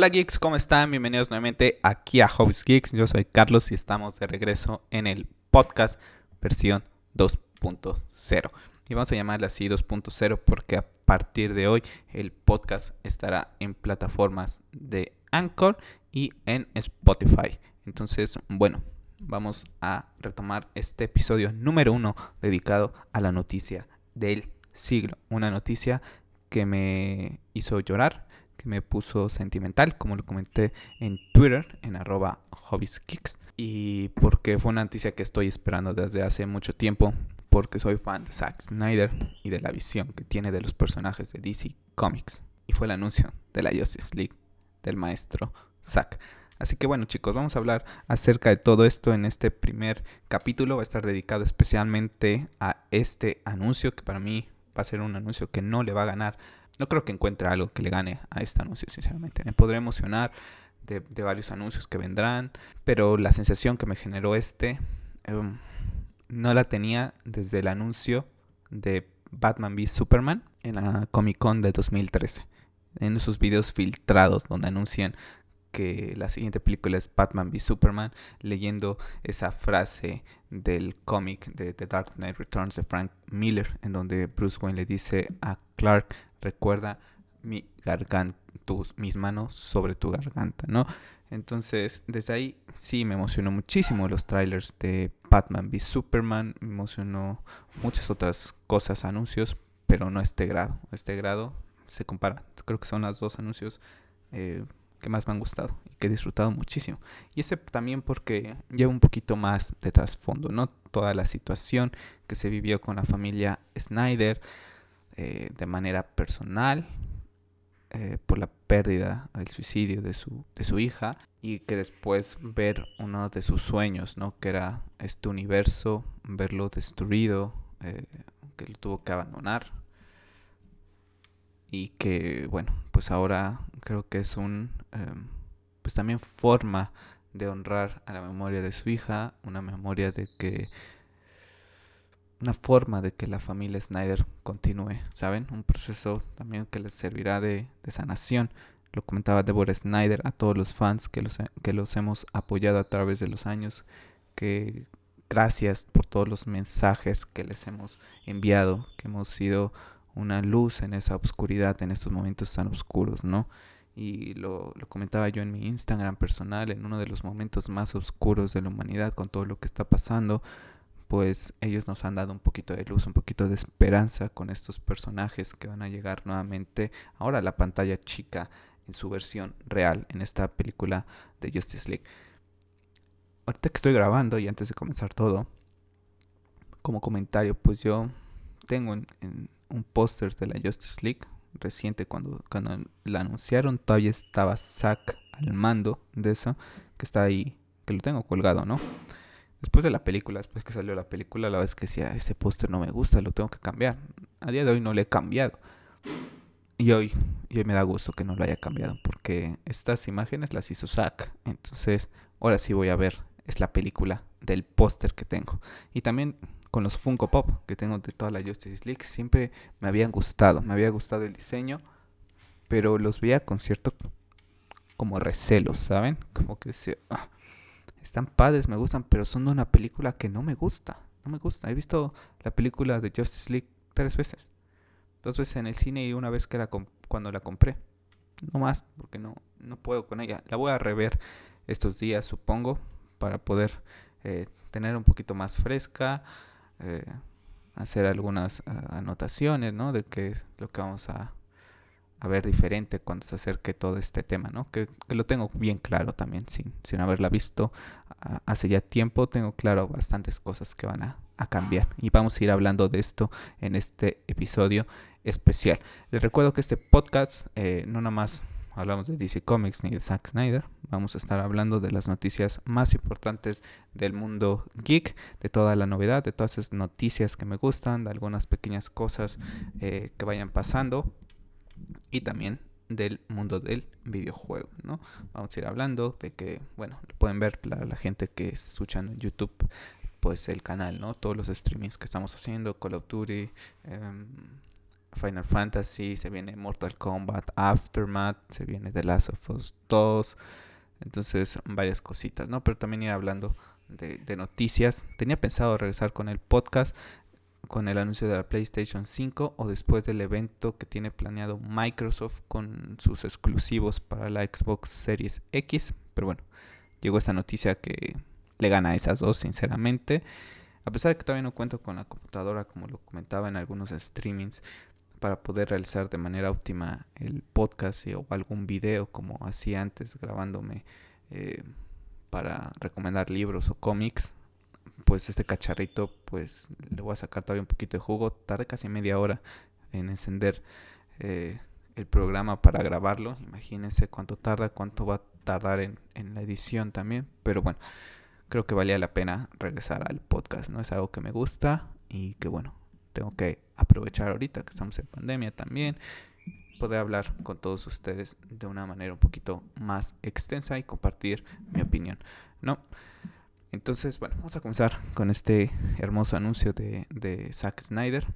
Hola geeks, ¿cómo están? Bienvenidos nuevamente aquí a Hobbies Geeks. Yo soy Carlos y estamos de regreso en el podcast versión 2.0. Y vamos a llamarle así 2.0 porque a partir de hoy el podcast estará en plataformas de Anchor y en Spotify. Entonces, bueno, vamos a retomar este episodio número uno dedicado a la noticia del siglo. Una noticia que me hizo llorar, que me puso sentimental, como lo comenté en Twitter, en arroba hobbieskicks. Y porque fue una noticia que estoy esperando desde hace mucho tiempo, porque soy fan de Zack Snyder y de la visión que tiene de los personajes de DC Comics. Y fue el anuncio de la Justice League del maestro Zack. Así que bueno chicos, vamos a hablar acerca de todo esto en este primer capítulo. Va a estar dedicado especialmente a este anuncio que para mí va a ser un anuncio que no le va a ganar. No creo que encuentre algo que le gane a este anuncio, sinceramente. Me podré emocionar de, varios anuncios que vendrán, pero la sensación que me generó este em, no la tenía desde el anuncio de Batman v Superman en la Comic Con de 2013. En esos videos filtrados donde anuncian que la siguiente película es Batman v Superman, leyendo esa frase del cómic de The Dark Knight Returns de Frank Miller, en donde Bruce Wayne le dice a Clark, recuerda mi garganta, mis manos sobre tu garganta, ¿no? Entonces, desde ahí sí me emocionó muchísimo los trailers de Batman v Superman, me emocionó muchas otras cosas, anuncios, pero no este grado. Este grado se compara. Creo que son los dos anuncios eh, que más me han gustado y que he disfrutado muchísimo. Y ese también porque lleva un poquito más de trasfondo, ¿no? Toda la situación que se vivió con la familia Snyder eh, de manera personal eh, por la pérdida, el suicidio de su, de su hija y que después ver uno de sus sueños, ¿no? Que era este universo, verlo destruido, eh, que lo tuvo que abandonar y que bueno pues ahora creo que es un em, pues también forma de honrar a la memoria de su hija una memoria de que una forma de que la familia Snyder continúe saben un proceso también que les servirá de, sanación lo comentaba Deborah Snyder a todos los fans que los, que los hemos apoyado a través de los años que gracias por todos los mensajes que les hemos enviado que hemos sido una luz en esa oscuridad, en estos momentos tan oscuros, ¿no? Y lo, comentaba yo en mi Instagram personal, en uno de los momentos más oscuros de la humanidad, con todo lo que está pasando, pues ellos nos han dado un poquito de luz, un poquito de esperanza con estos personajes que van a llegar nuevamente ahora a la pantalla chica en su versión real en esta película de Justice League. Ahorita que estoy grabando y antes de comenzar todo, como comentario, pues yo tengo en un póster de la Justice League reciente cuando, cuando la anunciaron todavía estaba Zack al mando de eso que está ahí que lo tengo colgado no después de la película después que salió la película la es que si ese póster no me gusta lo tengo que cambiar a día de hoy no lo he cambiado y hoy, y hoy me da gusto que no lo haya cambiado porque estas imágenes las hizo Zack entonces ahora sí voy a ver es la película del póster que tengo y también con los Funko Pop que tengo de toda la Justice League. Siempre me habían gustado, me había gustado el diseño, pero los veía con cierto como recelos, ¿saben? Como que se, están padres, me gustan, pero son de una película que no me gusta, no me gusta. He visto la película de Justice League tres veces, dos veces en el cine y una vez que la cuando la compré. No más, porque no, no puedo con ella. La voy a rever estos días, supongo, para poder eh, tener un poquito más fresca. Eh, hacer algunas eh, anotaciones, ¿no? De qué es lo que vamos a, a, ver diferente cuando se acerque todo este tema, ¿no? Que, lo tengo bien claro también, sin, sin haberla visto hace ya tiempo, tengo claro bastantes cosas que van a, a, cambiar. Y vamos a ir hablando de esto en este episodio especial. Les recuerdo que este podcast eh, no nada más hablamos de DC Comics ni de Zack Snyder. Vamos a estar hablando de las noticias más importantes del mundo geek, de toda la novedad, de todas esas noticias que me gustan, de algunas pequeñas cosas eh, que vayan pasando y también del mundo del videojuego, ¿no? Vamos a ir hablando de que, bueno, pueden ver la, gente que escuchan en YouTube, pues el canal, ¿no? Todos los streamings que estamos haciendo, Call of Duty, em, Final Fantasy, se viene Mortal Kombat Aftermath, se viene The Last of Us 2, entonces varias cositas, ¿no? Pero también ir hablando de noticias. Tenía pensado regresar con el podcast, con el anuncio de la PlayStation 5 o después del evento que tiene planeado Microsoft con sus exclusivos para la Xbox Series X. Pero bueno, llegó esa noticia que le gana a esas dos, sinceramente. A pesar de que todavía no cuento con la computadora, como lo comentaba en algunos streamings, para poder realizar de manera óptima el podcast o algún video como hacía antes grabándome eh, para recomendar libros o cómics pues este cacharrito pues le voy a sacar todavía un poquito de jugo tarde casi media hora en encender eh, el programa para grabarlo imagínense cuánto tarda cuánto va a tardar en, en la edición también pero bueno creo que valía la pena regresar al podcast no es algo que me gusta y que bueno tengo que aprovechar ahorita que estamos en pandemia también, poder hablar con todos ustedes de una manera un poquito más extensa y compartir mi opinión, ¿no? Entonces, bueno, vamos a comenzar con este hermoso anuncio de, Zack Snyder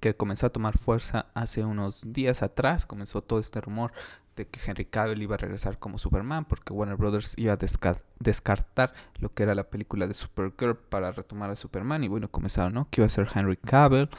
que comenzó a tomar fuerza hace unos días atrás, comenzó todo este rumor de que Henry Cavill iba a regresar como Superman porque Warner Brothers iba a descartar lo que era la película de Supergirl para retomar a Superman y bueno, comenzaron, ¿no? Que iba a ser Henry Cavill.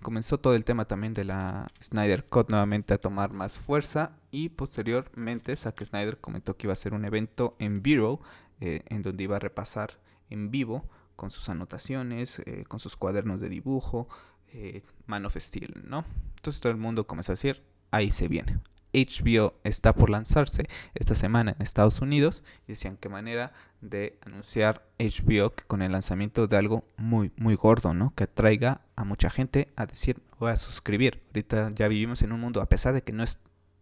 Comenzó todo el tema también de la Snyder Cut nuevamente a tomar más fuerza y posteriormente Zack Snyder comentó que iba a ser un evento en vivo eh, en donde iba a repasar en vivo con sus anotaciones, eh, con sus cuadernos de dibujo, eh, Man of Steel, ¿no? Entonces todo el mundo comenzó a decir, ahí se viene, HBO está por lanzarse esta semana en Estados Unidos y decían qué manera de anunciar HBO que con el lanzamiento de algo muy muy gordo, ¿no? Que atraiga a mucha gente a decir voy a suscribir. Ahorita ya vivimos en un mundo a pesar de que no es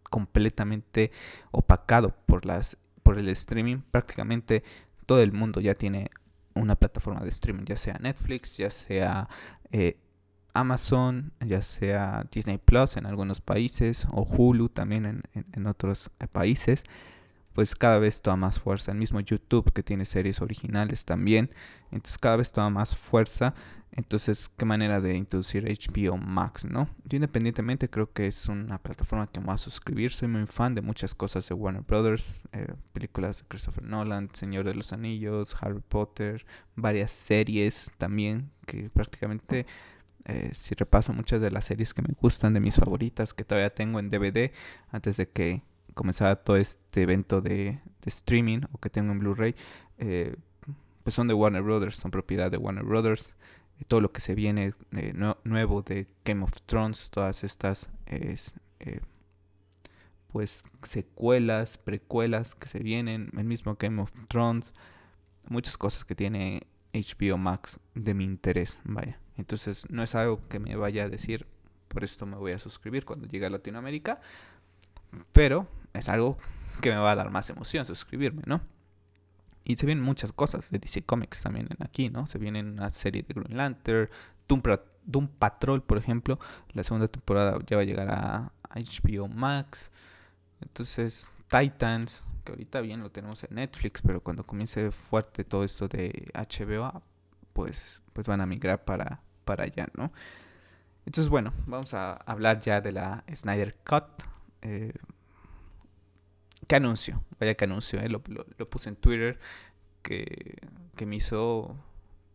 completamente opacado por las por el streaming, prácticamente todo el mundo ya tiene una plataforma de streaming, ya sea Netflix, ya sea eh, Amazon, ya sea Disney Plus en algunos países o Hulu también en, otros países, pues cada vez toma más fuerza. El mismo YouTube que tiene series originales también, entonces cada vez toma más fuerza. Entonces, qué manera de introducir HBO Max, ¿no? Yo independientemente creo que es una plataforma que me va a suscribir. Soy muy fan de muchas cosas de Warner Brothers, eh, películas de Christopher Nolan, Señor de los Anillos, Harry Potter, varias series también que prácticamente eh, si repaso muchas de las series que me gustan, de mis favoritas, que todavía tengo en DVD, antes de que comenzara todo este evento de, streaming o que tengo en Blu-ray, eh, pues son de Warner Brothers, son propiedad de Warner Brothers. Eh, todo lo que se viene nuevo de Game of Thrones, todas estas pues secuelas, precuelas que se vienen, el mismo Game of Thrones, muchas cosas que tiene HBO Max de mi interés, vaya. Entonces no es algo que me vaya a decir, por esto me voy a suscribir cuando llegue a Latinoamérica, pero es algo que me va a dar más emoción suscribirme, ¿no? Y se vienen muchas cosas de DC Comics también aquí, ¿no? Se viene una serie de Green Lantern, Doom, Patrol, por ejemplo. La segunda temporada ya va a llegar a, HBO Max. Entonces, Titans, que ahorita bien lo tenemos en Netflix, pero cuando comience fuerte todo esto de HBO, pues, pues van a migrar para, para allá, ¿no? Entonces, bueno, vamos a hablar ya de la Snyder Cut. Eh, ¿Qué anuncio? Vaya que anuncio, eh, lo, puse en Twitter que, que me hizo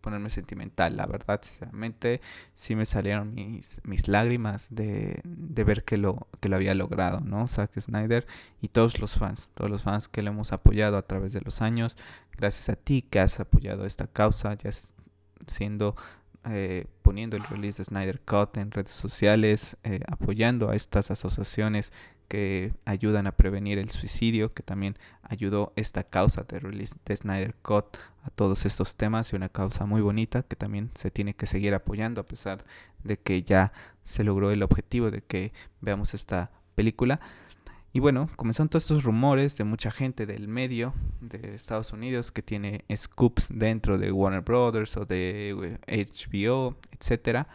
ponerme sentimental, la verdad, sinceramente, sí me salieron mis, mis lágrimas de, de, ver que lo, que lo había logrado, ¿no? Zack Snyder y todos los fans, todos los fans que le hemos apoyado a través de los años, gracias a ti que has apoyado esta causa, ya siendo eh, poniendo el release de Snyder Cut en redes sociales, eh, apoyando a estas asociaciones que ayudan a prevenir el suicidio, que también ayudó esta causa de release de Snyder Cut a todos estos temas y una causa muy bonita que también se tiene que seguir apoyando a pesar de que ya se logró el objetivo de que veamos esta película. Y bueno, comenzaron todos estos rumores de mucha gente del medio de Estados Unidos que tiene scoops dentro de Warner Brothers o de HBO, etcétera,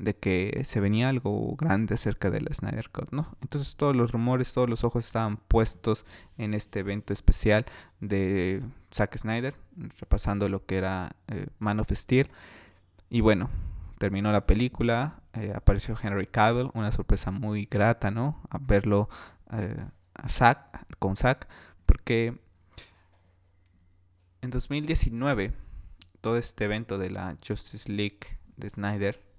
de que se venía algo grande acerca de la Snyder Cut, ¿no? Entonces todos los rumores, todos los ojos estaban puestos en este evento especial de Zack Snyder, repasando lo que era eh, Man of Steel. Y bueno, terminó la película, eh, apareció Henry Cavill, una sorpresa muy grata, ¿no? A verlo eh, a con Zack, porque en 2019 todo este evento de la Justice League de Snyder,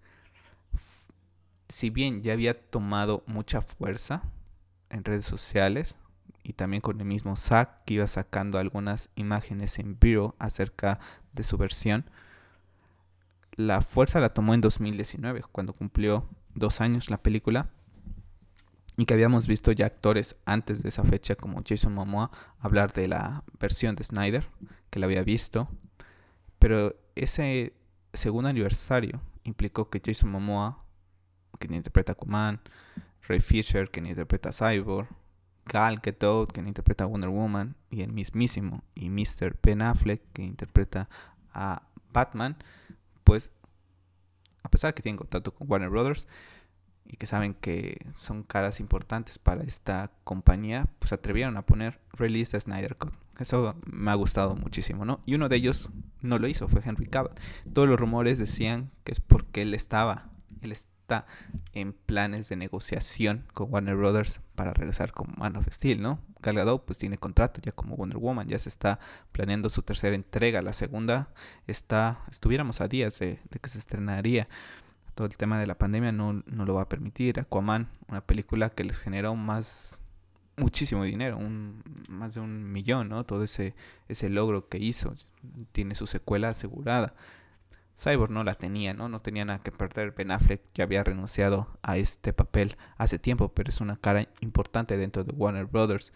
si bien ya había tomado mucha fuerza en redes sociales y también con el mismo Zack que iba sacando algunas imágenes en vivo acerca de su versión, la fuerza la tomó en 2019, cuando cumplió dos años la película y que habíamos visto ya actores antes de esa fecha como Jason Momoa hablar de la versión de Snyder que la había visto. Pero ese segundo aniversario implicó que Jason Momoa quien interpreta a Kuman Ray Fisher quien interpreta a Cyborg Gal Gadot quien interpreta a Wonder Woman y el mismísimo y Mr. Ben Affleck que interpreta a Batman pues a pesar de que tienen contacto con Warner Brothers y que saben que son caras importantes para esta compañía, pues atrevieron a poner Release the Snyder Cut. Eso me ha gustado muchísimo, ¿no? Y uno de ellos no lo hizo, fue Henry Cavill. Todos los rumores decían que es porque él estaba, él en planes de negociación con Warner Brothers para regresar como Man of Steel, ¿no? Gal pues tiene contrato ya como Wonder Woman, ya se está planeando su tercera entrega, la segunda está, estuviéramos a días de que se estrenaría todo el tema de la pandemia no, no lo va a permitir. Aquaman, una película que les generó más, muchísimo dinero, un, más de un millón, ¿no? Todo ese, ese logro que hizo, tiene su secuela asegurada. Cyborg no la tenía, ¿no? No tenía nada que perder. Ben Affleck ya había renunciado a este papel hace tiempo, pero es una cara importante dentro de Warner Brothers.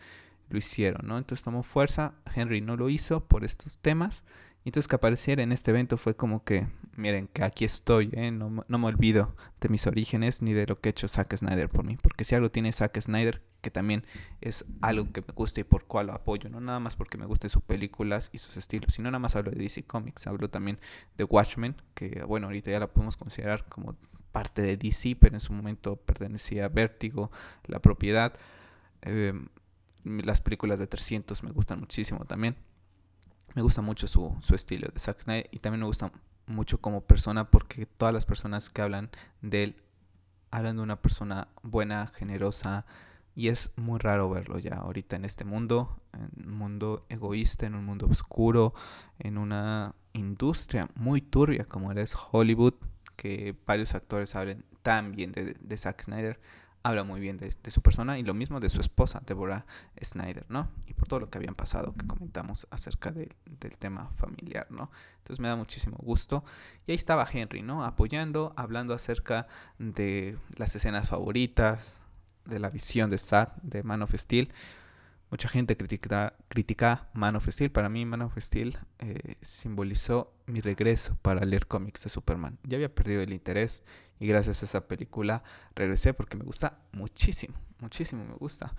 Lo hicieron, ¿no? Entonces tomó fuerza. Henry no lo hizo por estos temas. Entonces que apareciera en este evento fue como que, miren, que aquí estoy, ¿eh? no, me olvido de mis orígenes ni de lo que ha hecho Zack Snyder por mí. Porque si algo tiene Zack Snyder, que también es algo que me gusta y por cual lo apoyo, no nada más porque me gusten sus películas y sus estilos, sino nada más hablo de DC Comics, hablo también de Watchmen, que bueno, ahorita ya la podemos considerar como parte de DC, pero en su momento pertenecía a Vértigo, la propiedad. Em, las películas de 300 me gustan muchísimo también me gusta mucho su, su estilo de Zack Snyder y también me gusta mucho como persona porque todas las personas que hablan de él hablan de una persona buena, generosa y es muy raro verlo ya ahorita en este mundo, en un mundo egoísta, en un mundo oscuro, en una industria muy turbia como es Hollywood, que varios actores hablen tan bien de, de Zack Snyder habla muy bien de, su persona y lo mismo de su esposa, Deborah Snyder, ¿no? Y por todo lo que habían pasado que comentamos acerca del tema familiar, ¿no? Entonces me da muchísimo gusto. Y ahí estaba Henry, ¿no? Apoyando, hablando acerca de las escenas favoritas, de la visión de Zack, de Man of Steel. Mucha gente critica, critica Man of Steel. Para mí Man of Steel eh, simbolizó mi regreso para leer cómics de Superman. Ya había perdido el interés y gracias a esa película regresé porque me gusta muchísimo, muchísimo me gusta.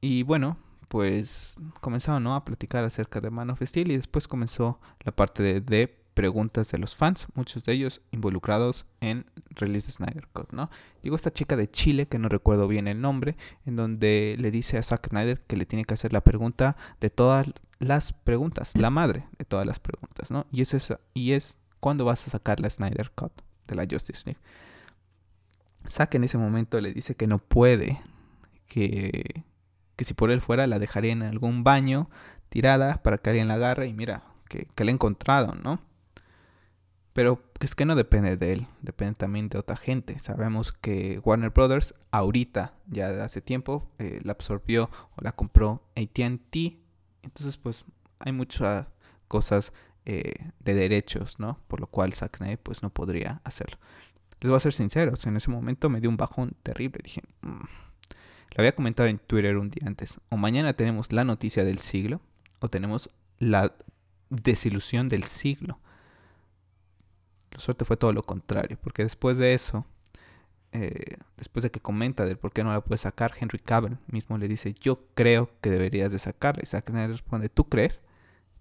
Y bueno, pues comenzaron a platicar acerca de Man of Steel y después comenzó la parte de, preguntas de los fans, muchos de ellos involucrados en Release de Snyder Cut, ¿no? Digo esta chica de Chile, que no recuerdo bien el nombre, en donde le dice a Zack Snyder que le tiene que hacer la pregunta de todas las preguntas, la madre de todas las preguntas, ¿no? Y es, esa, y es ¿cuándo vas a sacar la Snyder Cut? De la Justice League. Zack en ese momento le dice que no puede, que, que si por él fuera la dejaría en algún baño tirada para que alguien la agarre y mira, que, que la he encontrado, ¿no? Pero es que no depende de él, depende también de otra gente. Sabemos que Warner Brothers ahorita, ya de hace tiempo, eh, la absorbió o la compró ATT. Entonces pues hay muchas cosas eh, de derechos, ¿no? Por lo cual Zack pues no podría hacerlo. Les voy a ser sinceros, en ese momento me dio un bajón terrible. Dije, mm". lo había comentado en Twitter un día antes. O mañana tenemos la noticia del siglo, o tenemos la desilusión del siglo. La suerte fue todo lo contrario, porque después de eso, eh, después de que comenta del por qué no la puede sacar, Henry Cavill mismo le dice, yo creo que deberías de sacarla. Y Zack responde, ¿tú crees?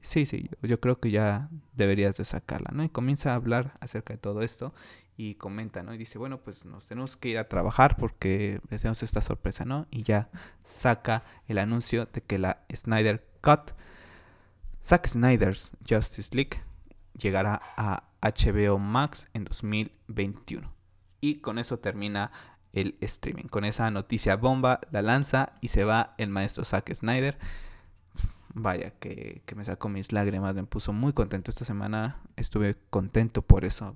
Sí, sí, yo, creo que ya deberías de sacarla, ¿no? Y comienza a hablar acerca de todo esto y comenta, ¿no? Y dice, bueno, pues nos tenemos que ir a trabajar porque tenemos esta sorpresa, ¿no? Y ya saca el anuncio de que la Snyder Cut, Zack Snyder's Justice League, llegará a HBO Max en 2021. Y con eso termina el streaming. Con esa noticia bomba la lanza y se va el maestro Zack Snyder. Vaya, que, me sacó mis lágrimas, me puso muy contento esta semana. Estuve contento por eso.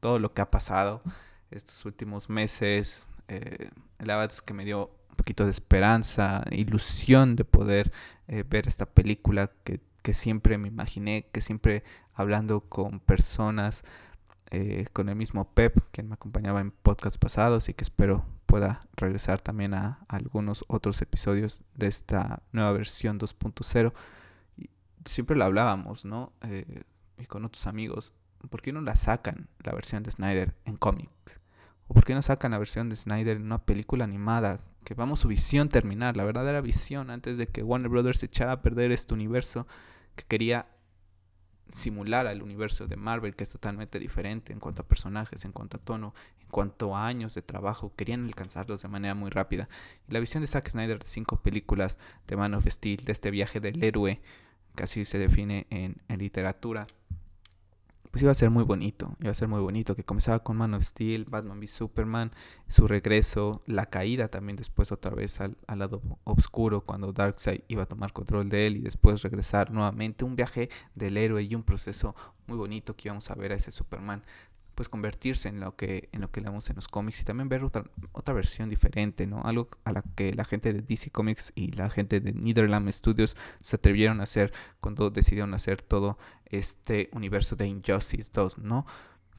Todo lo que ha pasado estos últimos meses. Eh, la verdad es que me dio un poquito de esperanza, ilusión de poder eh, ver esta película que, que siempre me imaginé, que siempre hablando con personas eh, con el mismo Pep, que me acompañaba en podcasts pasados y que espero pueda regresar también a, algunos otros episodios de esta nueva versión 2.0. Siempre lo hablábamos, ¿no? Eh, y con otros amigos, ¿por qué no la sacan la versión de Snyder en cómics? ¿O por qué no sacan la versión de Snyder en una película animada? Que vamos su visión terminar, la verdadera visión antes de que Warner Brothers echara a perder este universo que quería simular al universo de Marvel, que es totalmente diferente en cuanto a personajes, en cuanto a tono, a años de trabajo. Querían alcanzarlos de manera muy rápida. La visión de Zack Snyder de cinco películas de Man of Steel, de este viaje del héroe, que así se define en, literatura, pues iba a ser muy bonito, iba a ser muy bonito, que comenzaba con Man of Steel, Batman v Superman, su regreso, la caída también después otra vez al, lado oscuro cuando Darkseid iba a tomar control de él y después regresar nuevamente, un viaje del héroe y un proceso muy bonito que íbamos a ver a ese Superman pues convertirse en lo que en lo que en los cómics y también ver otra, otra versión diferente, ¿no? Algo a la que la gente de DC Comics y la gente de Netherland Studios se atrevieron a hacer cuando decidieron hacer todo este universo de Injustice 2, ¿no?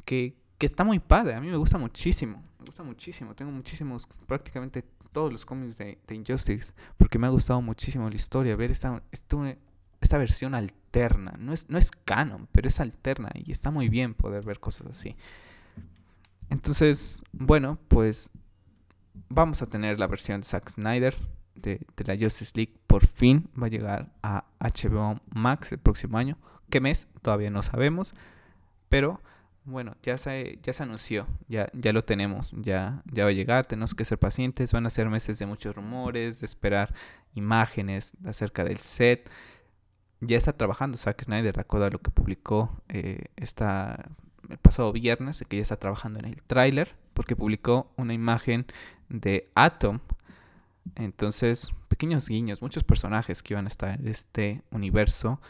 Que, que está muy padre, a mí me gusta muchísimo, me gusta muchísimo, tengo muchísimos, prácticamente todos los cómics de, de Injustice, porque me ha gustado muchísimo la historia, ver esta, esta, esta versión alterna. No es, no es canon, pero es alterna y está muy bien poder ver cosas así. Entonces, bueno, pues vamos a tener la versión de Zack Snyder de, la Justice League. Por fin va a llegar a HBO Max el próximo año. ¿Qué mes? Todavía no sabemos. Pero bueno, ya se, ya se anunció, ya, ya lo tenemos, ya, ya va a llegar, tenemos que ser pacientes, van a ser meses de muchos rumores, de esperar imágenes acerca del set, ya está trabajando Zack Snyder, de acuerdo a lo que publicó eh, el pasado viernes, que ya está trabajando en el tráiler, porque publicó una imagen de Atom. Entonces, pequeños guiños, muchos personajes que iban a estar en este universo,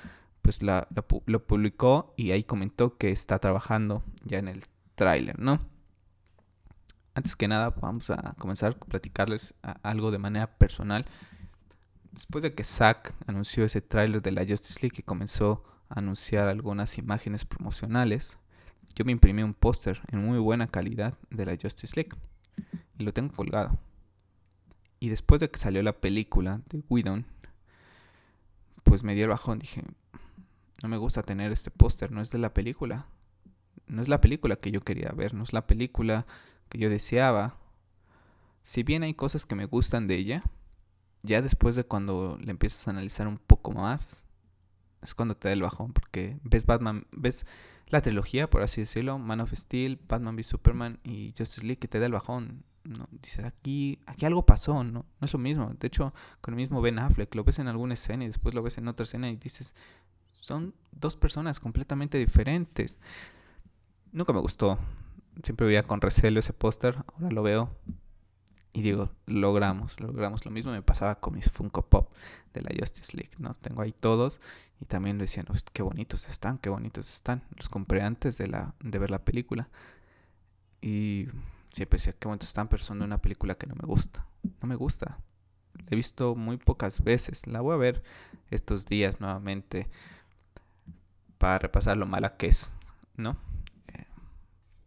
pues la, lo publicó y ahí comentó que está trabajando ya en el tráiler, ¿no? Antes que nada, vamos a comenzar a platicarles algo de manera personal Después de que Zack anunció ese tráiler de la Justice League y comenzó a anunciar algunas imágenes promocionales, yo me imprimí un póster en muy buena calidad de la Justice League y lo tengo colgado. Y después de que salió la película de Whedon, pues me dio el bajón. Dije, no me gusta tener este póster, no es de la película. No es la película que yo quería ver, no es la película que yo deseaba. Si bien hay cosas que me gustan de ella, ya después de cuando le empiezas a analizar un poco más, es cuando te da el bajón, porque ves Batman, ves la trilogía, por así decirlo, Man of Steel, Batman v Superman y Justice League, que te da el bajón. ¿no? Dices, aquí, aquí algo pasó, ¿no? No es lo mismo. De hecho, con el mismo Ben Affleck, lo ves en alguna escena y después lo ves en otra escena y dices, son dos personas completamente diferentes. Nunca me gustó. Siempre veía con recelo ese póster, ahora lo veo y digo, logramos, logramos. Lo mismo me pasaba con mis Funko Pop de la Justice League, ¿no? Tengo ahí todos y también decían, qué bonitos están, qué bonitos están. Los compré antes de, la, de ver la película y siempre decía, qué bonitos están, pero son de una película que no me gusta. No me gusta. La he visto muy pocas veces. La voy a ver estos días nuevamente para repasar lo mala que es, ¿no? Eh,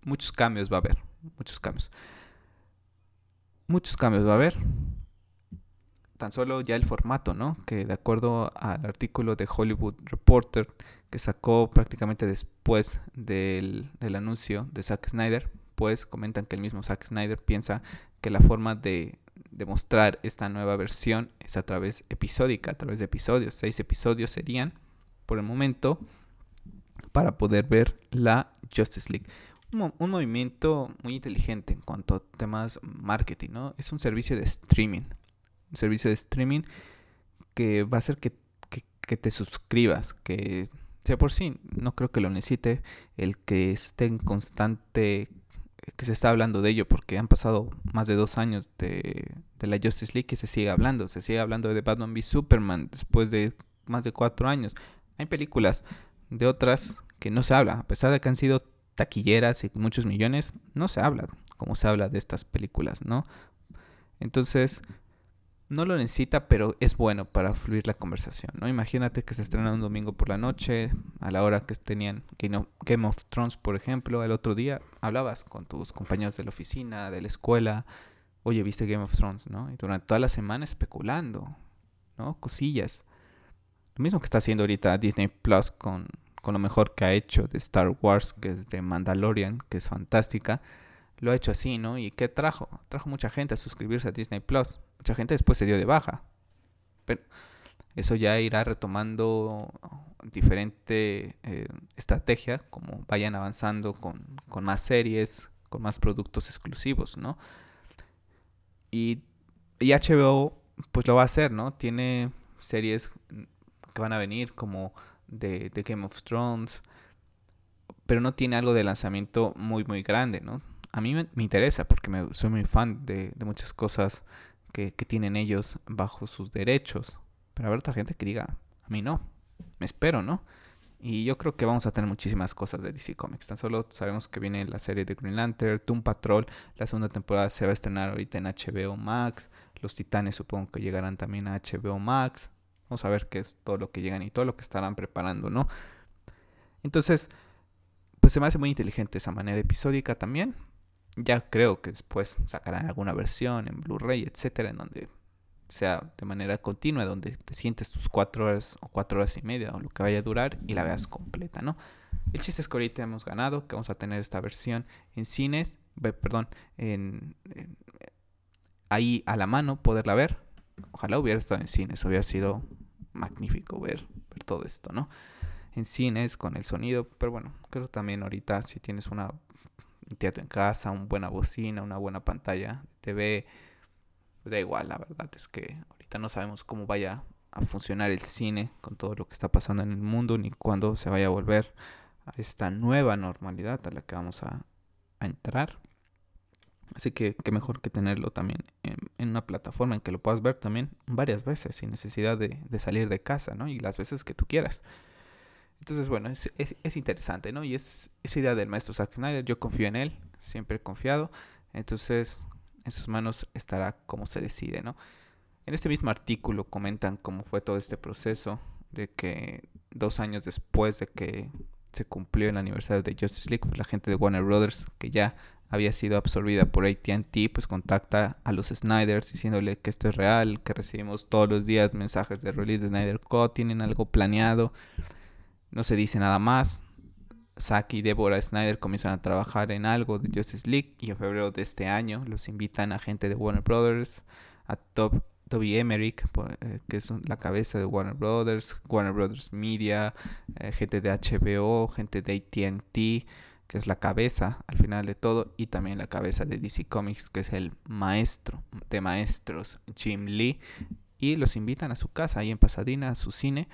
muchos cambios va a haber, muchos cambios muchos cambios va a haber. Tan solo ya el formato, ¿no? Que de acuerdo al artículo de Hollywood Reporter que sacó prácticamente después del, anuncio de Zack Snyder, pues comentan que el mismo Zack Snyder piensa que la forma de, demostrar esta nueva versión es a través episódica, a través de episodios. Seis episodios serían, por el momento, para poder ver la Justice League un, movimiento muy inteligente en cuanto a temas marketing, ¿no? Es un servicio de streaming. Un servicio de streaming que va a hacer que, te suscribas, que de por sí no creo que lo necesite el que esté en constante que se está hablando de ello porque han pasado más de dos años de, de la Justice League y se sigue hablando se sigue hablando de Batman v Superman después de más de cuatro años hay películas de otras que no se habla a pesar de que han sido taquilleras y muchos millones no se habla como se habla de estas películas no entonces no lo necesita, pero es bueno para fluir la conversación, ¿no? Imagínate que se estrena un domingo por la noche, a la hora que tenían Game of Thrones, por ejemplo, el otro día hablabas con tus compañeros de la oficina, de la escuela, oye, viste Game of Thrones, ¿no? Y durante toda la semana especulando, ¿no? Cosillas. Lo mismo que está haciendo ahorita Disney Plus con, con lo mejor que ha hecho de Star Wars, que es de Mandalorian, que es fantástica lo ha hecho así, ¿no? ¿Y qué trajo? Trajo mucha gente a suscribirse a Disney Plus. Mucha gente después se dio de baja. Pero eso ya irá retomando diferente eh, estrategia, como vayan avanzando con, con, más series, con más productos exclusivos, ¿no? Y, y HBO, pues lo va a hacer, ¿no? Tiene series que van a venir como de, de Game of Thrones, pero no tiene algo de lanzamiento muy, muy grande, ¿no? a mí me, interesa porque me, soy muy fan de, muchas cosas que, tienen ellos bajo sus derechos. Pero habrá otra gente que diga, a mí no, me espero, ¿no? Y yo creo que vamos a tener muchísimas cosas de DC Comics. Tan solo sabemos que viene la serie de Green Lantern, Doom Patrol, la segunda temporada se va a estrenar ahorita en HBO Max, Los Titanes supongo que llegarán también a HBO Max. Vamos a ver qué es todo lo que llegan y todo lo que estarán preparando, ¿no? Entonces, pues se me hace muy inteligente esa manera episódica también ya creo que después sacarán alguna versión en Blu-ray, etcétera, en donde sea de manera continua, donde te sientes tus cuatro horas o cuatro horas y media o lo que vaya a durar y la veas completa, ¿no? El chiste es que ahorita hemos ganado, que vamos a tener esta versión en cines, perdón, en, ahí a la mano poderla ver. Ojalá hubiera estado en cines, hubiera sido magnífico ver, todo esto, ¿no? En cines con el sonido, pero bueno, creo también ahorita si tienes una un teatro en casa, una buena bocina, una buena pantalla de TV. Da igual, la verdad es que ahorita no sabemos cómo vaya a funcionar el cine con todo lo que está pasando en el mundo, ni cuándo se vaya a volver a esta nueva normalidad a la que vamos a, entrar. Así que qué mejor que tenerlo también en, una plataforma en que lo puedas ver también varias veces sin necesidad de, salir de casa, ¿no? Y las veces que tú quieras. Entonces, bueno, es, es, interesante, ¿no? Y es esa idea del maestro Zack Snyder, yo confío en él, siempre he confiado, entonces en sus manos estará como se decide, ¿no? En este mismo artículo comentan cómo fue todo este proceso de que dos años después de que se cumplió el aniversario de Justice League, la gente de Warner Brothers, que ya había sido absorbida por ATT, pues contacta a los Snyders diciéndole que esto es real, que recibimos todos los días mensajes de release de Snyder Cut, tienen algo planeado. No se dice nada más. Zack y Deborah Snyder comienzan a trabajar en algo de Justice League y en febrero de este año los invitan a gente de Warner Brothers, a Toby Emmerich, eh, que es la cabeza de Warner Brothers, Warner Brothers Media, eh, gente de HBO, gente de ATT, que es la cabeza al final de todo, y también la cabeza de DC Comics, que es el maestro de maestros, Jim Lee, y los invitan a su casa ahí en Pasadena, a su cine,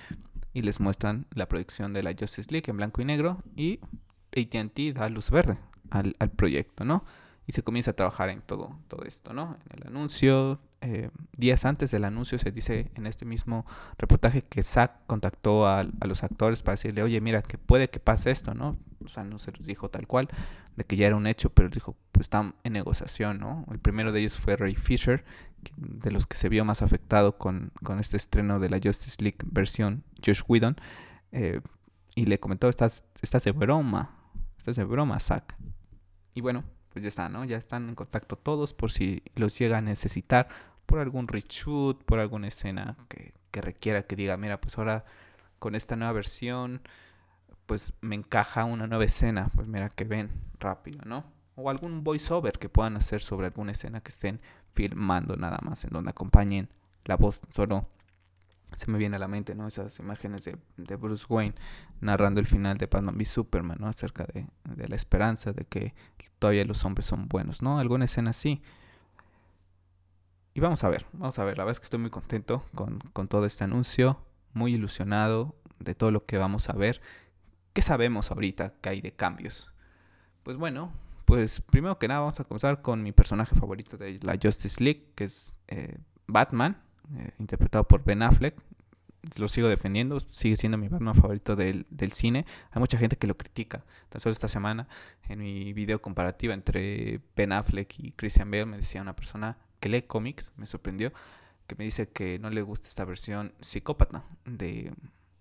y les muestran la proyección de la Justice League en blanco y negro y AT&T da luz verde al, al, proyecto, ¿no? Y se comienza a trabajar en todo, todo esto, ¿no? En el anuncio, eh, días antes del anuncio se dice en este mismo reportaje que Zack contactó a, a, los actores para decirle, oye, mira, que puede que pase esto, ¿no? O sea, no se los dijo tal cual, de que ya era un hecho, pero dijo, pues están en negociación, ¿no? El primero de ellos fue Ray Fisher, de los que se vio más afectado con, con este estreno de la Justice League versión Josh Whedon, eh, y le comentó, estás, estás de broma, estás de broma, Zack. Y bueno, pues ya está, ¿no? Ya están en contacto todos por si los llega a necesitar por algún reshoot, por alguna escena que, que requiera que diga, mira, pues ahora con esta nueva versión, pues me encaja una nueva escena, pues mira que ven rápido, ¿no? o algún voiceover que puedan hacer sobre alguna escena que estén filmando nada más, en donde acompañen la voz. Solo se me viene a la mente, ¿no? Esas imágenes de, de Bruce Wayne narrando el final de Batman v Superman, ¿no? Acerca de, de, la esperanza de que todavía los hombres son buenos, ¿no? Alguna escena así. Y vamos a ver, vamos a ver. La verdad es que estoy muy contento con, con todo este anuncio, muy ilusionado. de todo lo que vamos a ver, ¿qué sabemos ahorita que hay de cambios? Pues bueno, pues primero que nada vamos a comenzar con mi personaje favorito de la Justice League, que es eh, Batman, eh, interpretado por Ben Affleck. Lo sigo defendiendo, sigue siendo mi Batman favorito del, del, cine. Hay mucha gente que lo critica. Tan solo esta semana, en mi video comparativa entre Ben Affleck y Christian Bale, me decía una persona que lee cómics, me sorprendió, que me dice que no le gusta esta versión psicópata de,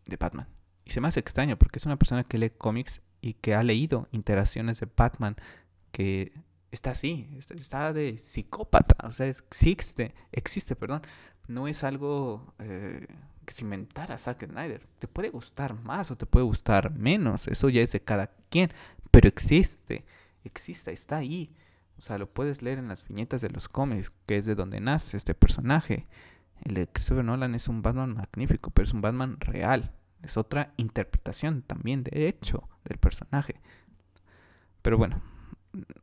de Batman. Y se me hace extraño porque es una persona que lee cómics y que ha leído interacciones de Batman que está así, está, de psicópata, o sea, existe, existe, perdón, no es algo eh, que se inventara Zack Snyder, te puede gustar más o te puede gustar menos, eso ya es de cada quien, pero existe, existe, está ahí, o sea, lo puedes leer en las viñetas de los cómics, que es de donde nace este personaje. El de Christopher Nolan es un Batman magnífico, pero es un Batman real. Es otra interpretación también, de hecho, del personaje. Pero bueno,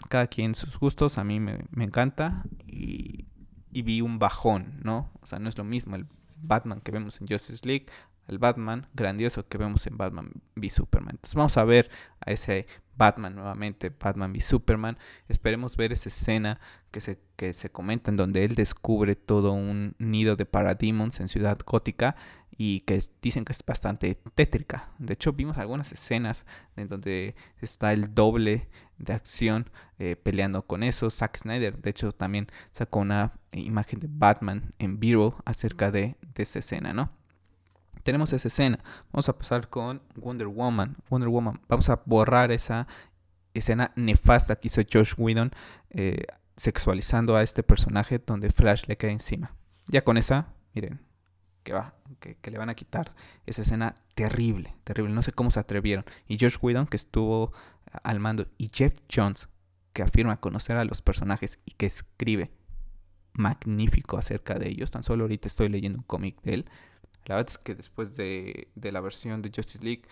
cada quien sus gustos, a mí me, encanta y, vi un bajón, ¿no? O sea, no es lo mismo el Batman que vemos en Justice League al Batman grandioso que vemos en Batman v Superman. Entonces vamos a ver a ese Batman nuevamente, Batman v Superman. Esperemos ver esa escena que se, que se comenta en donde él descubre todo un nido de parademons en Ciudad Gótica y que dicen que es bastante tétrica. De hecho, vimos algunas escenas en donde está el doble de acción eh, peleando con eso. Zack Snyder, de hecho, también sacó una imagen de Batman en vivo acerca de, esa escena, ¿no? tenemos esa escena. Vamos a pasar con Wonder Woman. Wonder Woman. Vamos a borrar esa escena nefasta que hizo Josh Whedon eh, sexualizando a este personaje donde Flash le cae encima. Ya con esa, miren, que va, que, le van a quitar esa escena terrible, terrible. No sé cómo se atrevieron. Y Josh Whedon que estuvo al mando y Jeff Jones que afirma conocer a los personajes y que escribe magnífico acerca de ellos. Tan solo ahorita estoy leyendo un cómic de él. La verdad es que después de, de la versión de Justice League,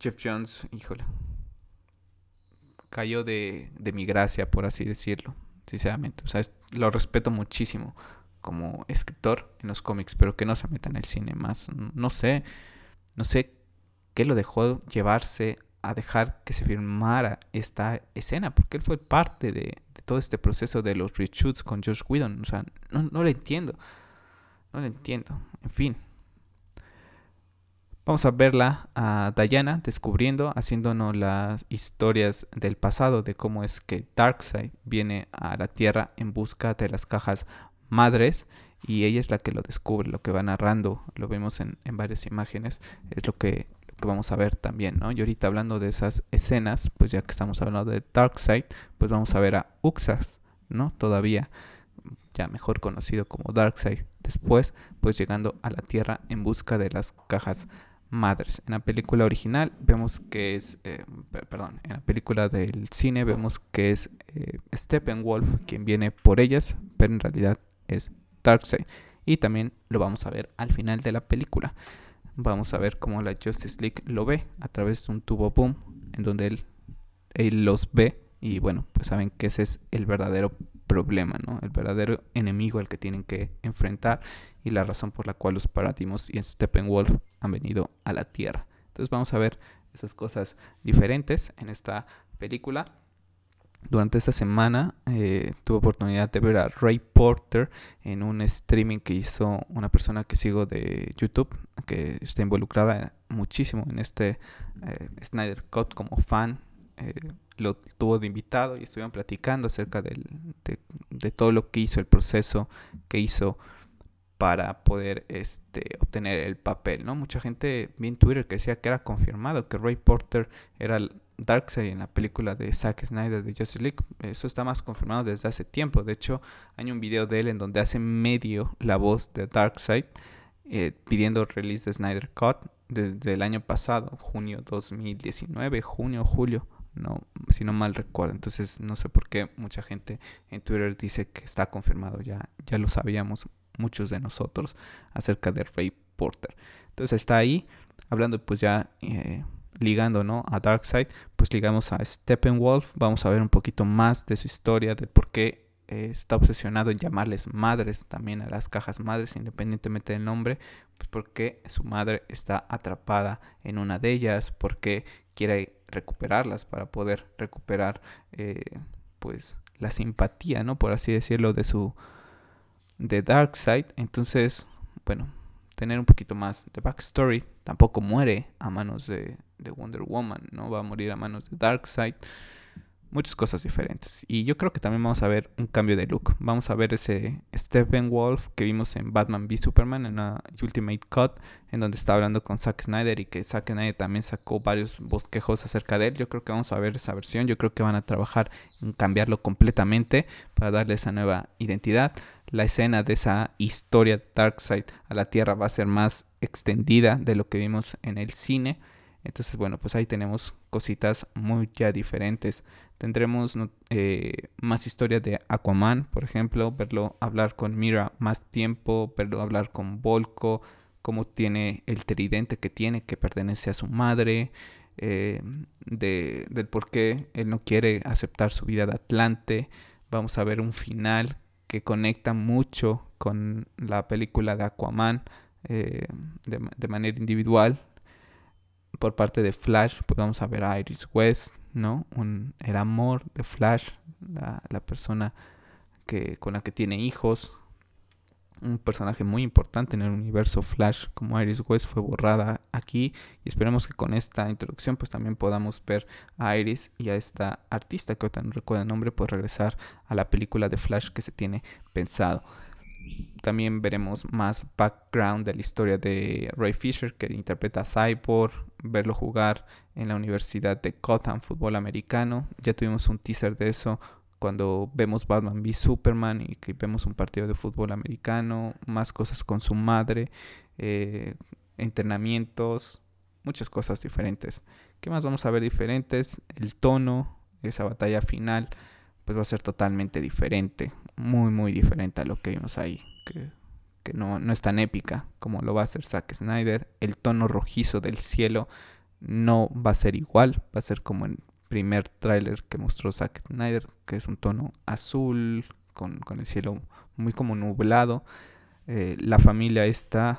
Jeff Jones, híjole, cayó de, de mi gracia, por así decirlo, sinceramente. O sea, lo respeto muchísimo como escritor en los cómics, pero que no se meta en el cine más. No sé, no sé qué lo dejó llevarse a dejar que se firmara esta escena, porque él fue parte de, todo este proceso de los reshoots con Josh Whedon. O sea, no, no lo entiendo. No lo entiendo. En fin. Vamos a verla a Diana descubriendo, haciéndonos las historias del pasado de cómo es que Darkseid viene a la Tierra en busca de las cajas madres y ella es la que lo descubre, lo que va narrando, lo vemos en, varias imágenes, es lo que, vamos a ver también, ¿no? Y ahorita hablando de esas escenas, pues ya que estamos hablando de Darkseid, pues vamos a ver a Uxas, ¿no? Todavía ya mejor conocido como Darkseid, después pues llegando a la Tierra en busca de las cajas madres. En la película original vemos que es, eh, perdón, en la película del cine vemos que es eh, Steppenwolf quien viene por ellas, pero en realidad es Darkseid. Y también lo vamos a ver al final de la película. Vamos a ver cómo la Justice League lo ve a través de un tubo boom en donde él, él los ve y bueno, pues saben que ese es el verdadero problema, ¿no? El verdadero enemigo al que tienen que enfrentar y la razón por la cual los Paratimos y Steppenwolf han venido a la Tierra. Entonces vamos a ver esas cosas diferentes en esta película. Durante esta semana eh, tuve oportunidad de ver a Ray Porter en un streaming que hizo una persona que sigo de YouTube, que está involucrada muchísimo en este eh, Snyder Cut como fan. Eh, lo tuvo de invitado y estuvieron platicando acerca de, todo lo que hizo, el proceso que hizo para poder este, obtener el papel, ¿no? Mucha gente vi en Twitter que decía que era confirmado que Ray Porter era Darkseid en la película de Zack Snyder de Justice League. Eso está más confirmado desde hace tiempo. De hecho, hay un video de él en donde hace medio la voz de Darkseid eh, pidiendo release de Snyder Cut desde el año pasado, junio 2019, junio, julio no, si no mal recuerdo. Entonces no sé por qué mucha gente en Twitter dice que está confirmado, ya, ya lo sabíamos muchos de nosotros acerca de Ray Porter. Entonces está ahí, hablando pues ya eh, ligando ¿no? a Darkseid, pues ligamos a Steppenwolf, vamos a ver un poquito más de su historia, de por qué eh, está obsesionado en llamarles madres también a las cajas madres, independientemente del nombre, pues porque su madre está atrapada en una de ellas, porque quiere recuperarlas para poder recuperar eh, pues la simpatía, ¿no? Por así decirlo, de su de Darkseid. Entonces, bueno, tener un poquito más de backstory. Tampoco muere a manos de, de Wonder Woman, ¿no? Va a morir a manos de Darkseid muchas cosas diferentes. Y yo creo que también vamos a ver un cambio de look. Vamos a ver ese Wolf que vimos en Batman v Superman en la Ultimate Cut, en donde está hablando con Zack Snyder y que Zack Snyder también sacó varios bosquejos acerca de él. Yo creo que vamos a ver esa versión. Yo creo que van a trabajar en cambiarlo completamente para darle esa nueva identidad. La escena de esa historia de Darkseid a la Tierra va a ser más extendida de lo que vimos en el cine. Entonces, bueno, pues ahí tenemos cositas muy ya diferentes. Tendremos eh, más historias de Aquaman, por ejemplo, verlo hablar con Mira más tiempo, verlo hablar con Volko, cómo tiene el tridente que tiene, que pertenece a su madre, eh, de, del por qué él no quiere aceptar su vida de Atlante. Vamos a ver un final que conecta mucho con la película de Aquaman eh, de manera individual por parte de Flash, pues vamos a ver a Iris West, ¿no? El amor de Flash, la, la persona que, con la que tiene hijos, un personaje muy importante en el universo Flash como Iris West fue borrada aquí y esperemos que con esta introducción pues también podamos ver a Iris y a esta artista que ahorita no recuerdo el nombre pues regresar a la película de Flash que se tiene pensado también veremos más background de la historia de Ray Fisher, que interpreta a Cyborg, verlo jugar en la Universidad de Gotham, fútbol americano. Ya tuvimos un teaser de eso cuando vemos Batman v Superman y que vemos un partido de fútbol americano, más cosas con su madre, eh, entrenamientos, muchas cosas diferentes. ¿Qué más vamos a ver diferentes? El tono, esa batalla final pues va a ser totalmente diferente, muy muy diferente a lo que vimos ahí, que, no, no, es tan épica como lo va a hacer Zack Snyder. El tono rojizo del cielo no va a ser igual, va a ser como el primer tráiler que mostró Zack Snyder, que es un tono azul, con, el cielo muy como nublado. Eh, la familia esta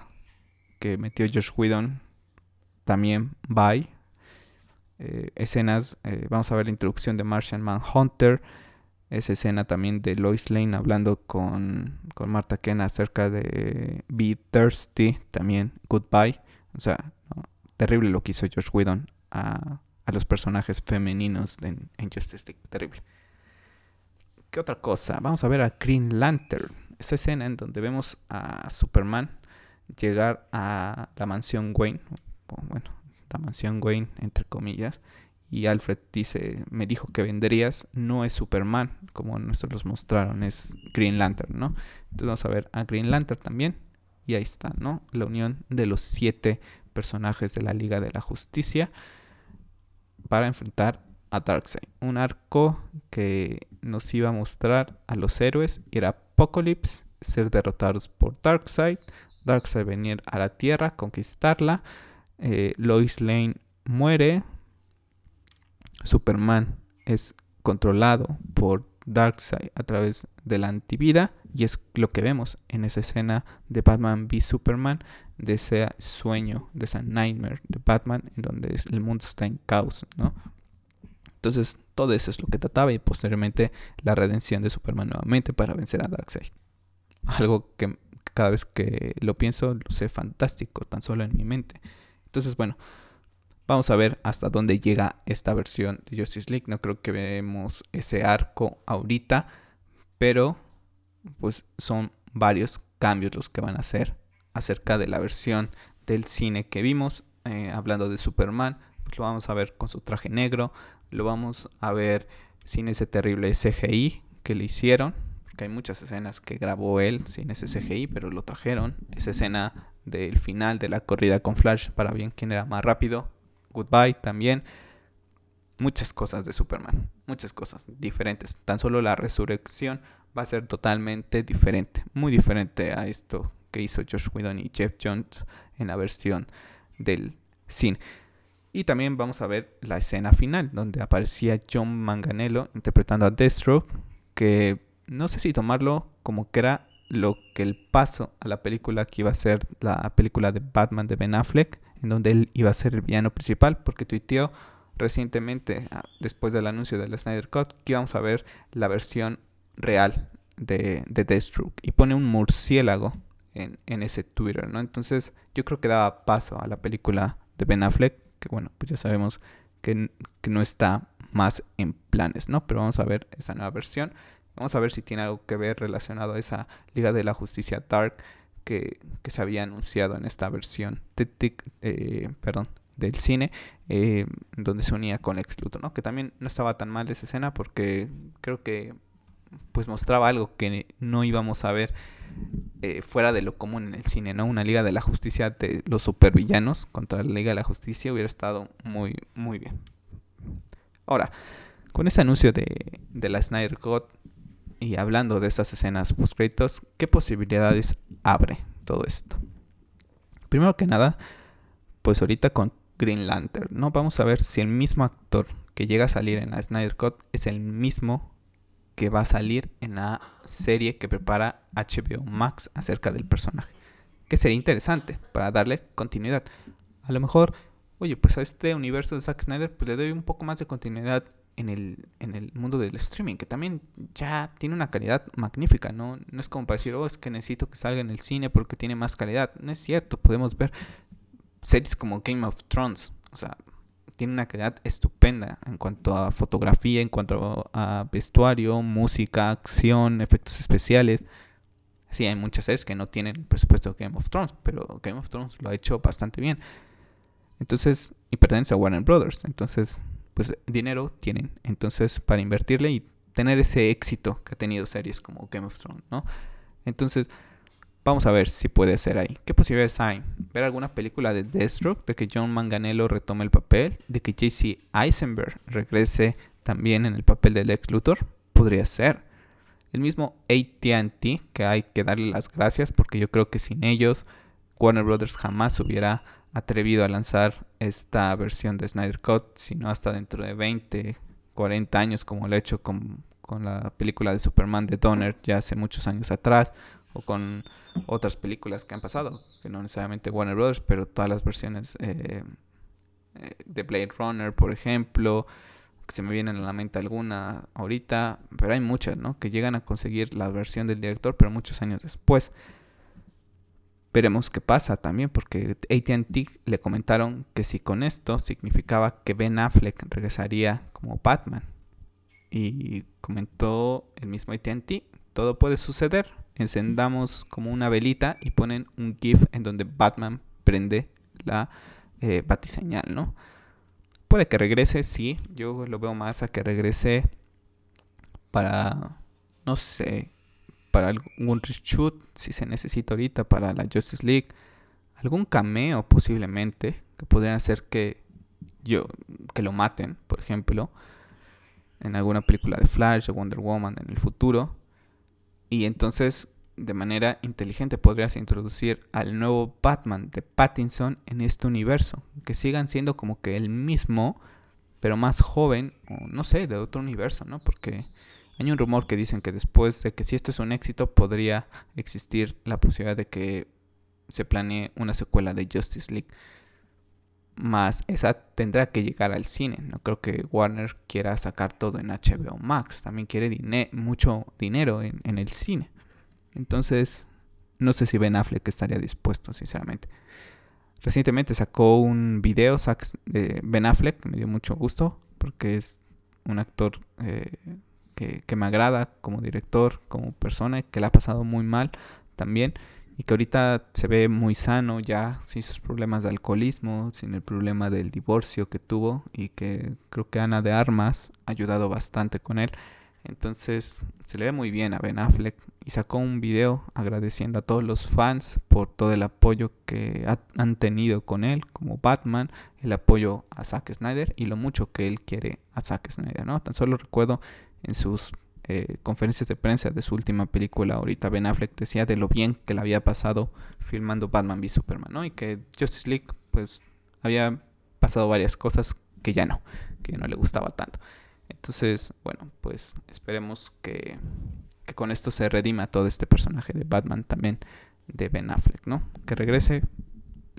que metió Josh Whedon también va. Eh, escenas, eh, vamos a ver la introducción de Martian Manhunter esa escena también de Lois Lane hablando con, con Marta Ken acerca de Be Thirsty, también Goodbye. O sea, terrible lo que hizo Josh Whedon a, a los personajes femeninos en, en, Justice League. Terrible. ¿Qué otra cosa? Vamos a ver a Green Lantern. Esa escena en donde vemos a Superman llegar a la mansión Wayne. Bueno, la mansión Wayne, entre comillas y Alfred dice, me dijo que venderías, no es Superman, como nosotros mostraron, es Green Lantern, ¿no? Entonces vamos a ver a Green Lantern también, y ahí está, ¿no? La unión de los siete personajes de la Liga de la Justicia para enfrentar a Darkseid. Un arco que nos iba a mostrar a los héroes, era Apocalypse, ser derrotados por Darkseid, Darkseid venir a la Tierra, conquistarla, eh, Lois Lane muere, Superman es controlado por Darkseid a través de la antivida y es lo que vemos en esa escena de Batman v Superman, de ese sueño, de esa nightmare de Batman en donde el mundo está en caos, ¿no? Entonces todo eso es lo que trataba y posteriormente la redención de Superman nuevamente para vencer a Darkseid. Algo que cada vez que lo pienso lo sé fantástico, tan solo en mi mente. Entonces bueno, Vamos a ver hasta dónde llega esta versión de Justice League. No creo que vemos ese arco ahorita, pero pues son varios cambios los que van a hacer acerca de la versión del cine que vimos. Eh, hablando de Superman, pues lo vamos a ver con su traje negro, lo vamos a ver sin ese terrible CGI que le hicieron, porque hay muchas escenas que grabó él sin ese CGI, pero lo trajeron. Esa escena del final de la corrida con Flash para bien quién era más rápido, Goodbye también. Muchas cosas de Superman, muchas cosas diferentes. Tan solo la resurrección va a ser totalmente diferente, muy diferente a esto que hizo Josh Whedon y Jeff Jones en la versión del cine. Y también vamos a ver la escena final, donde aparecía John Manganello interpretando a Deathstroke, que no sé si tomarlo como que era lo que el paso a la película que iba a ser la película de Batman de Ben Affleck, en donde él iba a ser el villano principal, porque tuiteó recientemente, ah, después del anuncio del Snyder Cut, que íbamos a ver la versión real de, de Deathstroke y pone un murciélago en, en, ese Twitter, ¿no? Entonces yo creo que daba paso a la película de Ben Affleck, que bueno, pues ya sabemos que, que no está más en planes, ¿no? Pero vamos a ver esa nueva versión. Vamos a ver si tiene algo que ver relacionado a esa Liga de la Justicia Dark que, se había anunciado en esta versión eh, perdón, del cine, eh, donde se unía con Lex Luthor, ¿no? Que también no estaba tan mal esa escena porque creo que pues mostraba algo que no íbamos a ver eh, fuera de lo común en el cine, ¿no? Una Liga de la Justicia de los supervillanos contra la Liga de la Justicia hubiera estado muy, muy bien. Ahora, con ese anuncio de, de la Snyder Cut y hablando de esas escenas post ¿qué posibilidades abre todo esto? Primero que nada, pues ahorita con Green Lantern, ¿no? Vamos a ver si el mismo actor que llega a salir en la Snyder Cut es el mismo que va a salir en la serie que prepara HBO Max acerca del personaje. Que sería interesante para darle continuidad. A lo mejor, oye, pues a este universo de Zack Snyder pues le doy un poco más de continuidad en el, en el mundo del streaming, que también ya tiene una calidad magnífica, ¿no? No es como para decir, oh, es que necesito que salga en el cine porque tiene más calidad. No es cierto, podemos ver series como Game of Thrones, o sea, tiene una calidad estupenda en cuanto a fotografía, en cuanto a vestuario, música, acción, efectos especiales. Sí, hay muchas series que no tienen el presupuesto de Game of Thrones, pero Game of Thrones lo ha hecho bastante bien. Entonces, y pertenece a Warner Brothers. Entonces, pues dinero tienen. Entonces, para invertirle y tener ese éxito que ha tenido series como Game of Thrones, ¿no? Entonces, Vamos a ver si puede ser ahí. ¿Qué posibilidades hay? ¿Ver alguna película de Deathstroke? ¿De que John Manganello retome el papel? ¿De que JC Eisenberg regrese también en el papel del ex Luthor? Podría ser. El mismo ATT, que hay que darle las gracias porque yo creo que sin ellos Warner Brothers jamás hubiera atrevido a lanzar esta versión de Snyder Cut, sino hasta dentro de 20, 40 años como lo he hecho con, con la película de Superman de Donner ya hace muchos años atrás, o con otras películas que han pasado, que no necesariamente Warner Brothers, pero todas las versiones eh, eh, de Blade Runner, por ejemplo, que se me vienen a la mente alguna ahorita, pero hay muchas, ¿no? Que llegan a conseguir la versión del director, pero muchos años después. Veremos qué pasa también, porque ATT le comentaron que si con esto significaba que Ben Affleck regresaría como Batman. Y comentó el mismo ATT, todo puede suceder, encendamos como una velita y ponen un GIF en donde Batman prende la eh, batiseñal, ¿no? Puede que regrese, sí, yo lo veo más a que regrese para, no sé, para algún reshoot, si se necesita ahorita, para la Justice League, algún cameo posiblemente, que podrían hacer que yo, que lo maten, por ejemplo, en alguna película de Flash o Wonder Woman en el futuro y entonces, de manera inteligente, podrías introducir al nuevo Batman de Pattinson en este universo. Que sigan siendo como que el mismo, pero más joven, o no sé, de otro universo, ¿no? Porque hay un rumor que dicen que después de que si esto es un éxito, podría existir la posibilidad de que se planee una secuela de Justice League. Más esa tendrá que llegar al cine. No creo que Warner quiera sacar todo en HBO Max. También quiere mucho dinero en, el cine. Entonces, no sé si Ben Affleck estaría dispuesto, sinceramente. Recientemente sacó un video de Ben Affleck, me dio mucho gusto, porque es un actor eh, que, me agrada como director, como persona, que le ha pasado muy mal también y que ahorita se ve muy sano ya sin sus problemas de alcoholismo, sin el problema del divorcio que tuvo y que creo que Ana de Armas ha ayudado bastante con él. Entonces se le ve muy bien a Ben Affleck y sacó un video agradeciendo a todos los fans por todo el apoyo que han tenido con él como Batman, el apoyo a Zack Snyder y lo mucho que él quiere a Zack Snyder, ¿no? Tan solo recuerdo en sus eh, conferencias de prensa de su última película, ahorita Ben Affleck decía de lo bien que le había pasado filmando Batman v Superman, ¿no? Y que Justice League, pues, había pasado varias cosas que ya no, que no le gustaba tanto. Entonces, bueno, pues esperemos que, con esto se redima todo este personaje de Batman también de Ben Affleck, ¿no? Que regrese,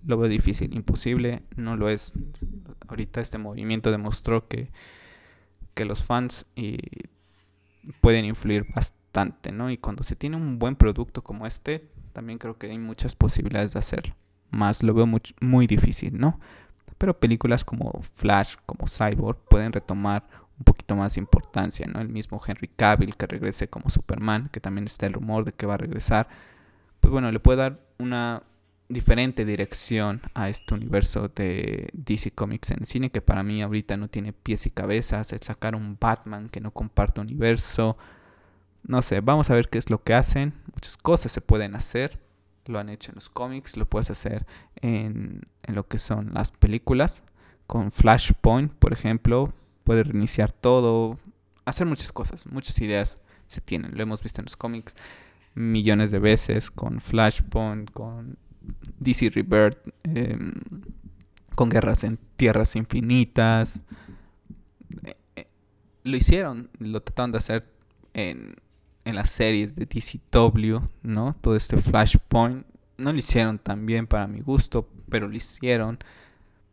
lo veo difícil, imposible, no lo es. Ahorita este movimiento demostró que, que los fans pueden influir bastante, ¿no? Y cuando se tiene un buen producto como este, también creo que hay muchas posibilidades de hacerlo. Más lo veo muy, muy difícil, ¿no? Pero películas como Flash, como Cyborg, pueden retomar un poquito más importancia, ¿no? El mismo Henry Cavill que regrese como Superman, que también está el rumor de que va a regresar, pues bueno, le puede dar una diferente dirección a este universo de DC Comics en cine que para mí ahorita no tiene pies y cabezas, el sacar un Batman que no comparte universo, no sé, vamos a ver qué es lo que hacen, muchas cosas se pueden hacer, lo han hecho en los cómics, lo puedes hacer en, en lo que son las películas, con Flashpoint, por ejemplo, puede reiniciar todo, hacer muchas cosas, muchas ideas se tienen. Lo hemos visto en los cómics millones de veces con Flashpoint, con DC Rebirth, em, con guerras en tierras infinitas. Eh, eh, lo hicieron, lo trataron de hacer en, en las series de DCW, ¿no? Todo este Flashpoint. No lo hicieron tan bien para mi gusto, pero lo hicieron.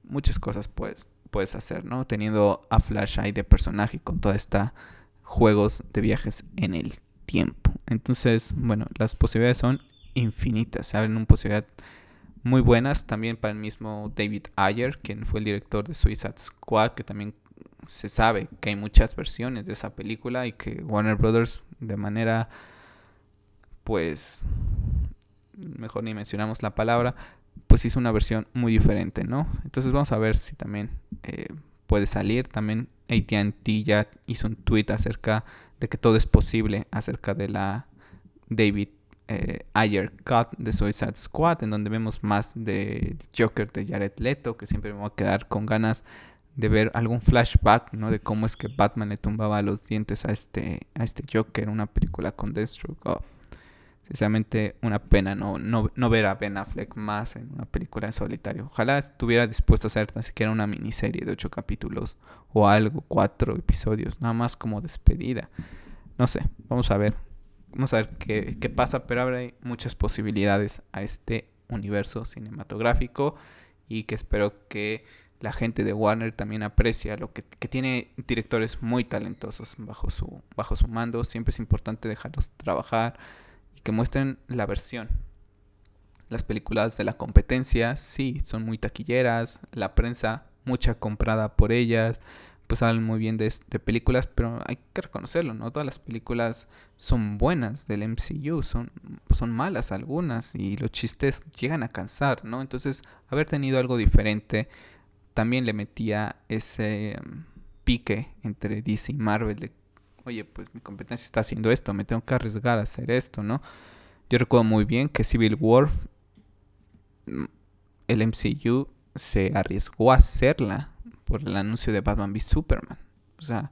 Muchas cosas, pues puedes hacer, ¿no? Teniendo a Flash ahí de personaje con toda esta juegos de viajes en el tiempo. Entonces, bueno, las posibilidades son infinitas. Se abren una posibilidad muy buenas también para el mismo David Ayer, quien fue el director de Suicide Squad, que también se sabe que hay muchas versiones de esa película y que Warner Brothers de manera pues mejor ni mencionamos la palabra, pues hizo una versión muy diferente, ¿no? Entonces vamos a ver si también eh, puede salir. También ATT ya hizo un tweet acerca de que todo es posible acerca de la David eh, Ayer Cut de Suicide Squad, en donde vemos más de Joker de Jared Leto, que siempre me voy a quedar con ganas de ver algún flashback, ¿no? De cómo es que Batman le tumbaba los dientes a este, a este Joker, una película con Deathstroke. Oh, sinceramente una pena no, no, ver a Ben Affleck más en una película en solitario. Ojalá estuviera dispuesto a hacer tan siquiera una miniserie de ocho capítulos o algo, cuatro episodios, nada más como despedida. No sé, vamos a ver. Vamos a ver qué, pasa, pero abre muchas posibilidades a este universo cinematográfico y que espero que la gente de Warner también aprecia lo que, que, tiene directores muy talentosos bajo su, bajo su mando. Siempre es importante dejarlos trabajar y que muestren la versión. Las películas de la competencia, sí, son muy taquilleras, la prensa, mucha comprada por ellas, pues hablan muy bien de, películas, pero hay que reconocerlo, no todas las películas son buenas del MCU, son, son malas algunas y los chistes llegan a cansar, ¿no? Entonces, haber tenido algo diferente también le metía ese um, pique entre DC y Marvel de oye, pues mi competencia está haciendo esto, me tengo que arriesgar a hacer esto, ¿no? Yo recuerdo muy bien que Civil War, mm, el MCU se arriesgó a hacerla por el anuncio de Batman v Superman. O sea,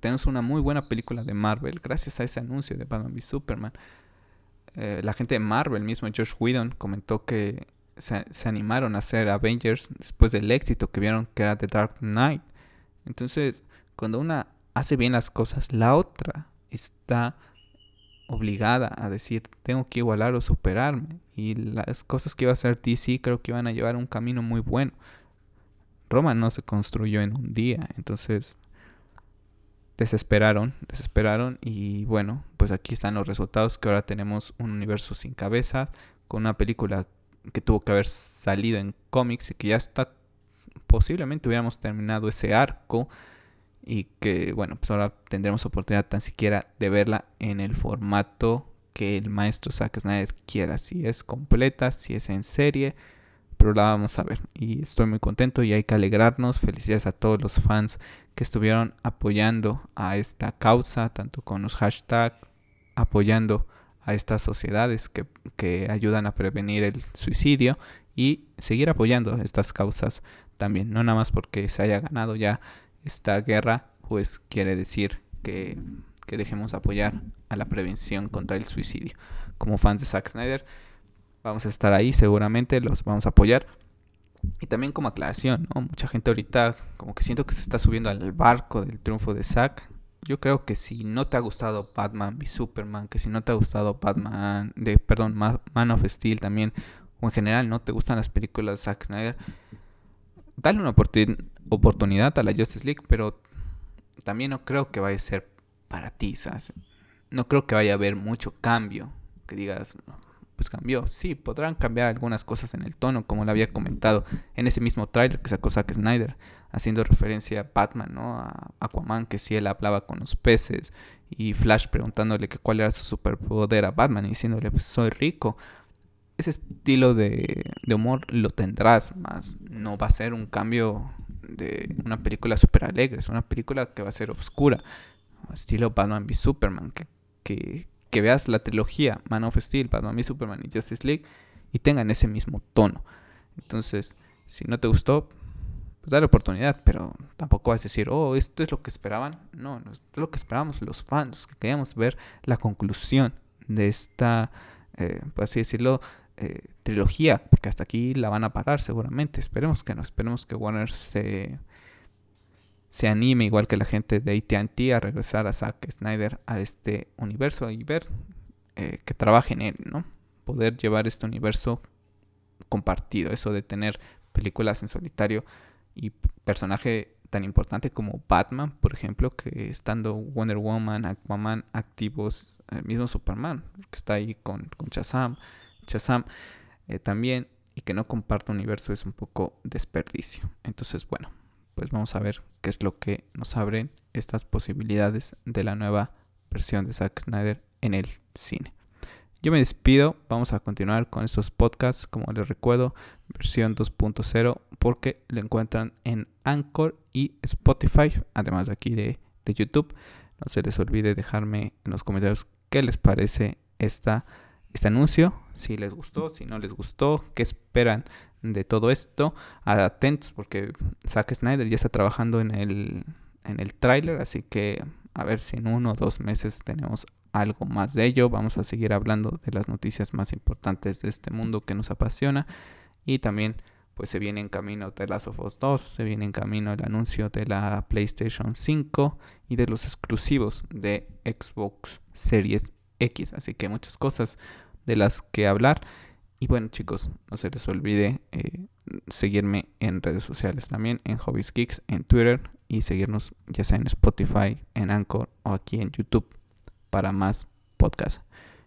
tenemos una muy buena película de Marvel gracias a ese anuncio de Batman v Superman. Eh, la gente de Marvel, mismo Josh Whedon, comentó que se, se, animaron a hacer Avengers después del éxito que vieron que era The Dark Knight. Entonces, cuando una hace bien las cosas, la otra está obligada a decir, tengo que igualar o superarme. Y las cosas que iba a hacer DC creo que iban a llevar un camino muy bueno. Roma no se construyó en un día, entonces desesperaron, desesperaron y bueno, pues aquí están los resultados que ahora tenemos un universo sin cabeza, con una película que tuvo que haber salido en cómics y que ya está, posiblemente hubiéramos terminado ese arco y que bueno, pues ahora tendremos oportunidad tan siquiera de verla en el formato que el maestro Zack Snyder quiera, si es completa, si es en serie, pero la vamos a ver. Y estoy muy contento y hay que alegrarnos, felicidades a todos los fans que estuvieron apoyando a esta causa, tanto con los hashtags, apoyando a estas sociedades que, que ayudan a prevenir el suicidio y seguir apoyando estas causas también, no nada más porque se haya ganado ya esta guerra pues quiere decir que, que dejemos apoyar a la prevención contra el suicidio. Como fans de Zack Snyder vamos a estar ahí seguramente, los vamos a apoyar. Y también como aclaración, ¿no? Mucha gente ahorita como que siento que se está subiendo al barco del triunfo de Zack. yo creo que si no te ha gustado Batman v Superman, que si no te ha gustado Batman, de, perdón, Man of Steel también, o en general no te gustan las películas de Zack Snyder, dale una oportunidad a la Justice League, pero también no creo que vaya a ser para ti, No creo que vaya a haber mucho cambio, que digas, pues cambió. Sí, podrán cambiar algunas cosas en el tono, como le había comentado en ese mismo trailer que sacó Zack Snyder, haciendo referencia a Batman, ¿no? A Aquaman, que si él hablaba con los peces, y Flash preguntándole que cuál era su superpoder a Batman y diciéndole, pues soy rico. Ese estilo de, de humor lo tendrás, más no va a ser un cambio de una película súper alegre, es una película que va a ser oscura, estilo Batman v Superman, que, que veas la trilogía Man of Steel, Batman v Superman y Justice League y tengan ese mismo tono. Entonces, si no te gustó, pues dale oportunidad, pero tampoco vas a decir, oh, esto es lo que esperaban. No, no esto es lo que esperábamos los fans, que queríamos ver la conclusión de esta, eh, por así decirlo, eh, trilogía, porque hasta aquí la van a parar seguramente. Esperemos que no, esperemos que Warner se, se anime, igual que la gente de ATT, a regresar a Zack Snyder a este universo y ver eh, que trabaje en él, ¿no? Poder llevar este universo compartido, eso de tener películas en solitario y personaje tan importante como Batman, por ejemplo, que estando Wonder Woman, Aquaman activos, el mismo Superman, que está ahí con, con Shazam, eh, también, y que no comparta universo es un poco desperdicio. Entonces, bueno, pues vamos a ver qué es lo que nos abren estas posibilidades de la nueva versión de Zack Snyder en el cine. Yo me despido, vamos a continuar con estos podcasts, como les recuerdo, versión 2.0, porque lo encuentran en Anchor y Spotify, además de aquí de, de, YouTube. No se les olvide dejarme en los comentarios qué les parece esta, este anuncio, si les gustó, si no les gustó, qué esperan de todo esto. Atentos porque Zack Snyder ya está trabajando en el, en el tráiler, así que a ver si en uno o dos meses tenemos algo más de ello. Vamos a seguir hablando de las noticias más importantes de este mundo que nos apasiona. Y también pues se viene en camino The Last of Us 2, se viene en camino el anuncio de la PlayStation 5 y de los exclusivos de Xbox Series X. Así que muchas cosas de las que hablar. Y bueno chicos, no se les olvide eh, seguirme en redes sociales también, en Hobbies Geeks, en Twitter y seguirnos ya sea en Spotify, en Anchor o aquí en YouTube para más podcasts.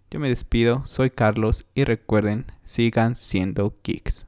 Yo me despido, soy Carlos y recuerden, sigan siendo geeks.